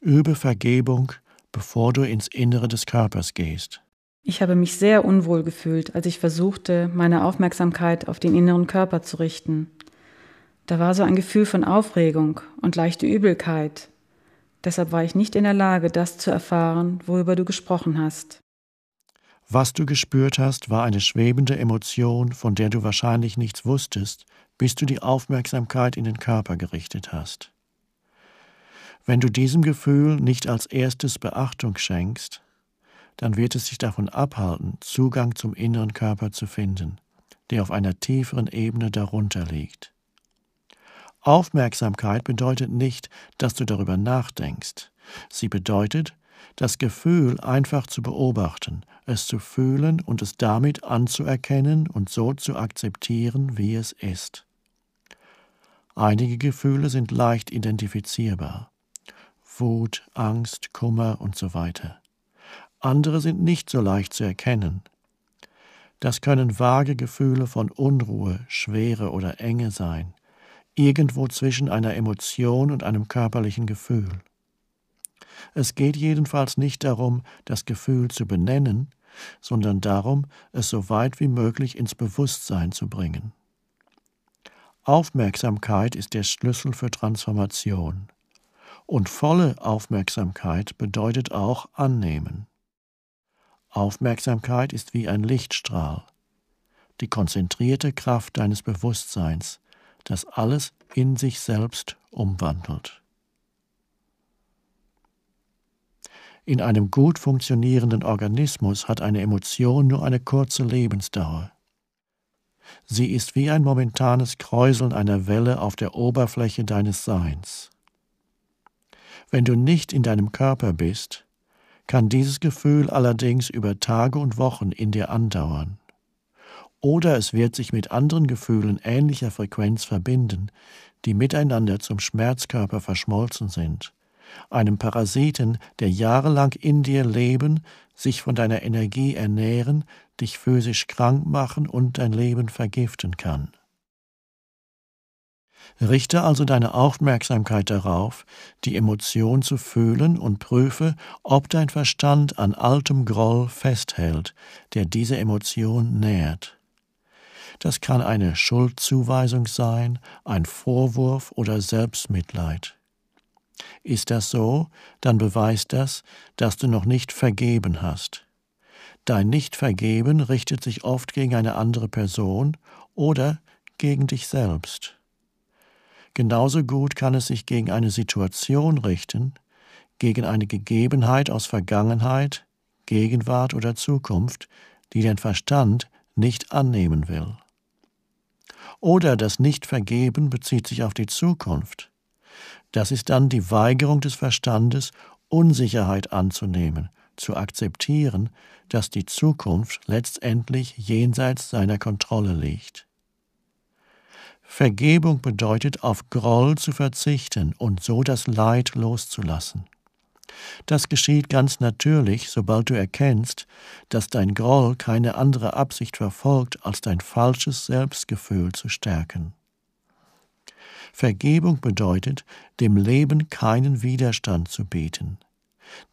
Übe Vergebung, bevor du ins Innere des Körpers gehst. Ich habe mich sehr unwohl gefühlt, als ich versuchte, meine Aufmerksamkeit auf den inneren Körper zu richten. Da war so ein Gefühl von Aufregung und leichte Übelkeit. Deshalb war ich nicht in der Lage, das zu erfahren, worüber du gesprochen hast. Was du gespürt hast, war eine schwebende Emotion, von der du wahrscheinlich nichts wusstest, bis du die Aufmerksamkeit in den Körper gerichtet hast. Wenn du diesem Gefühl nicht als erstes Beachtung schenkst, dann wird es sich davon abhalten, Zugang zum inneren Körper zu finden, der auf einer tieferen Ebene darunter liegt. Aufmerksamkeit bedeutet nicht, dass du darüber nachdenkst. Sie bedeutet, das Gefühl einfach zu beobachten, es zu fühlen und es damit anzuerkennen und so zu akzeptieren, wie es ist. Einige Gefühle sind leicht identifizierbar. Wut, Angst, Kummer und so weiter. Andere sind nicht so leicht zu erkennen. Das können vage Gefühle von Unruhe, Schwere oder Enge sein, irgendwo zwischen einer Emotion und einem körperlichen Gefühl. Es geht jedenfalls nicht darum, das Gefühl zu benennen, sondern darum, es so weit wie möglich ins Bewusstsein zu bringen. Aufmerksamkeit ist der Schlüssel für Transformation. Und volle Aufmerksamkeit bedeutet auch annehmen. Aufmerksamkeit ist wie ein Lichtstrahl, die konzentrierte Kraft deines Bewusstseins, das alles in sich selbst umwandelt. In einem gut funktionierenden Organismus hat eine Emotion nur eine kurze Lebensdauer. Sie ist wie ein momentanes Kräuseln einer Welle auf der Oberfläche deines Seins. Wenn du nicht in deinem Körper bist, kann dieses Gefühl allerdings über Tage und Wochen in dir andauern. Oder es wird sich mit anderen Gefühlen ähnlicher Frequenz verbinden, die miteinander zum Schmerzkörper verschmolzen sind, einem Parasiten, der jahrelang in dir leben, sich von deiner Energie ernähren, dich physisch krank machen und dein Leben vergiften kann. Richte also deine Aufmerksamkeit darauf, die Emotion zu fühlen und prüfe, ob dein Verstand an altem Groll festhält, der diese Emotion nährt. Das kann eine Schuldzuweisung sein, ein Vorwurf oder Selbstmitleid. Ist das so, dann beweist das, dass du noch nicht vergeben hast. Dein Nicht-Vergeben richtet sich oft gegen eine andere Person oder gegen dich selbst. Genauso gut kann es sich gegen eine Situation richten, gegen eine Gegebenheit aus Vergangenheit, Gegenwart oder Zukunft, die dein Verstand nicht annehmen will. Oder das Nicht-Vergeben bezieht sich auf die Zukunft. Das ist dann die Weigerung des Verstandes, Unsicherheit anzunehmen, zu akzeptieren, dass die Zukunft letztendlich jenseits seiner Kontrolle liegt. Vergebung bedeutet, auf Groll zu verzichten und so das Leid loszulassen. Das geschieht ganz natürlich, sobald du erkennst, dass dein Groll keine andere Absicht verfolgt, als dein falsches Selbstgefühl zu stärken. Vergebung bedeutet, dem Leben keinen Widerstand zu bieten,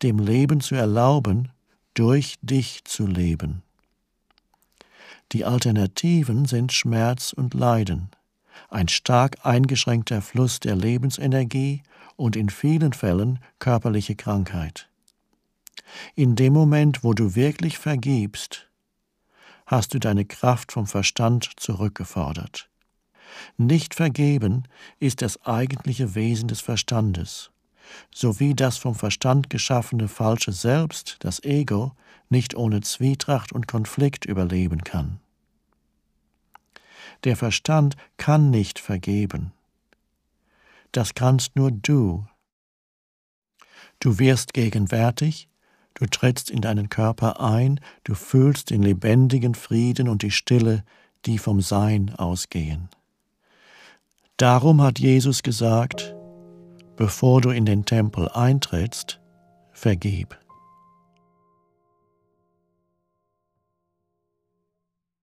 dem Leben zu erlauben, durch dich zu leben. Die Alternativen sind Schmerz und Leiden ein stark eingeschränkter Fluss der Lebensenergie und in vielen Fällen körperliche Krankheit. In dem Moment, wo du wirklich vergibst, hast du deine Kraft vom Verstand zurückgefordert. Nicht vergeben ist das eigentliche Wesen des Verstandes, sowie das vom Verstand geschaffene falsche Selbst, das Ego, nicht ohne Zwietracht und Konflikt überleben kann. Der Verstand kann nicht vergeben. Das kannst nur du. Du wirst gegenwärtig, du trittst in deinen Körper ein, du fühlst den lebendigen Frieden und die Stille, die vom Sein ausgehen. Darum hat Jesus gesagt, bevor du in den Tempel eintrittst, vergib.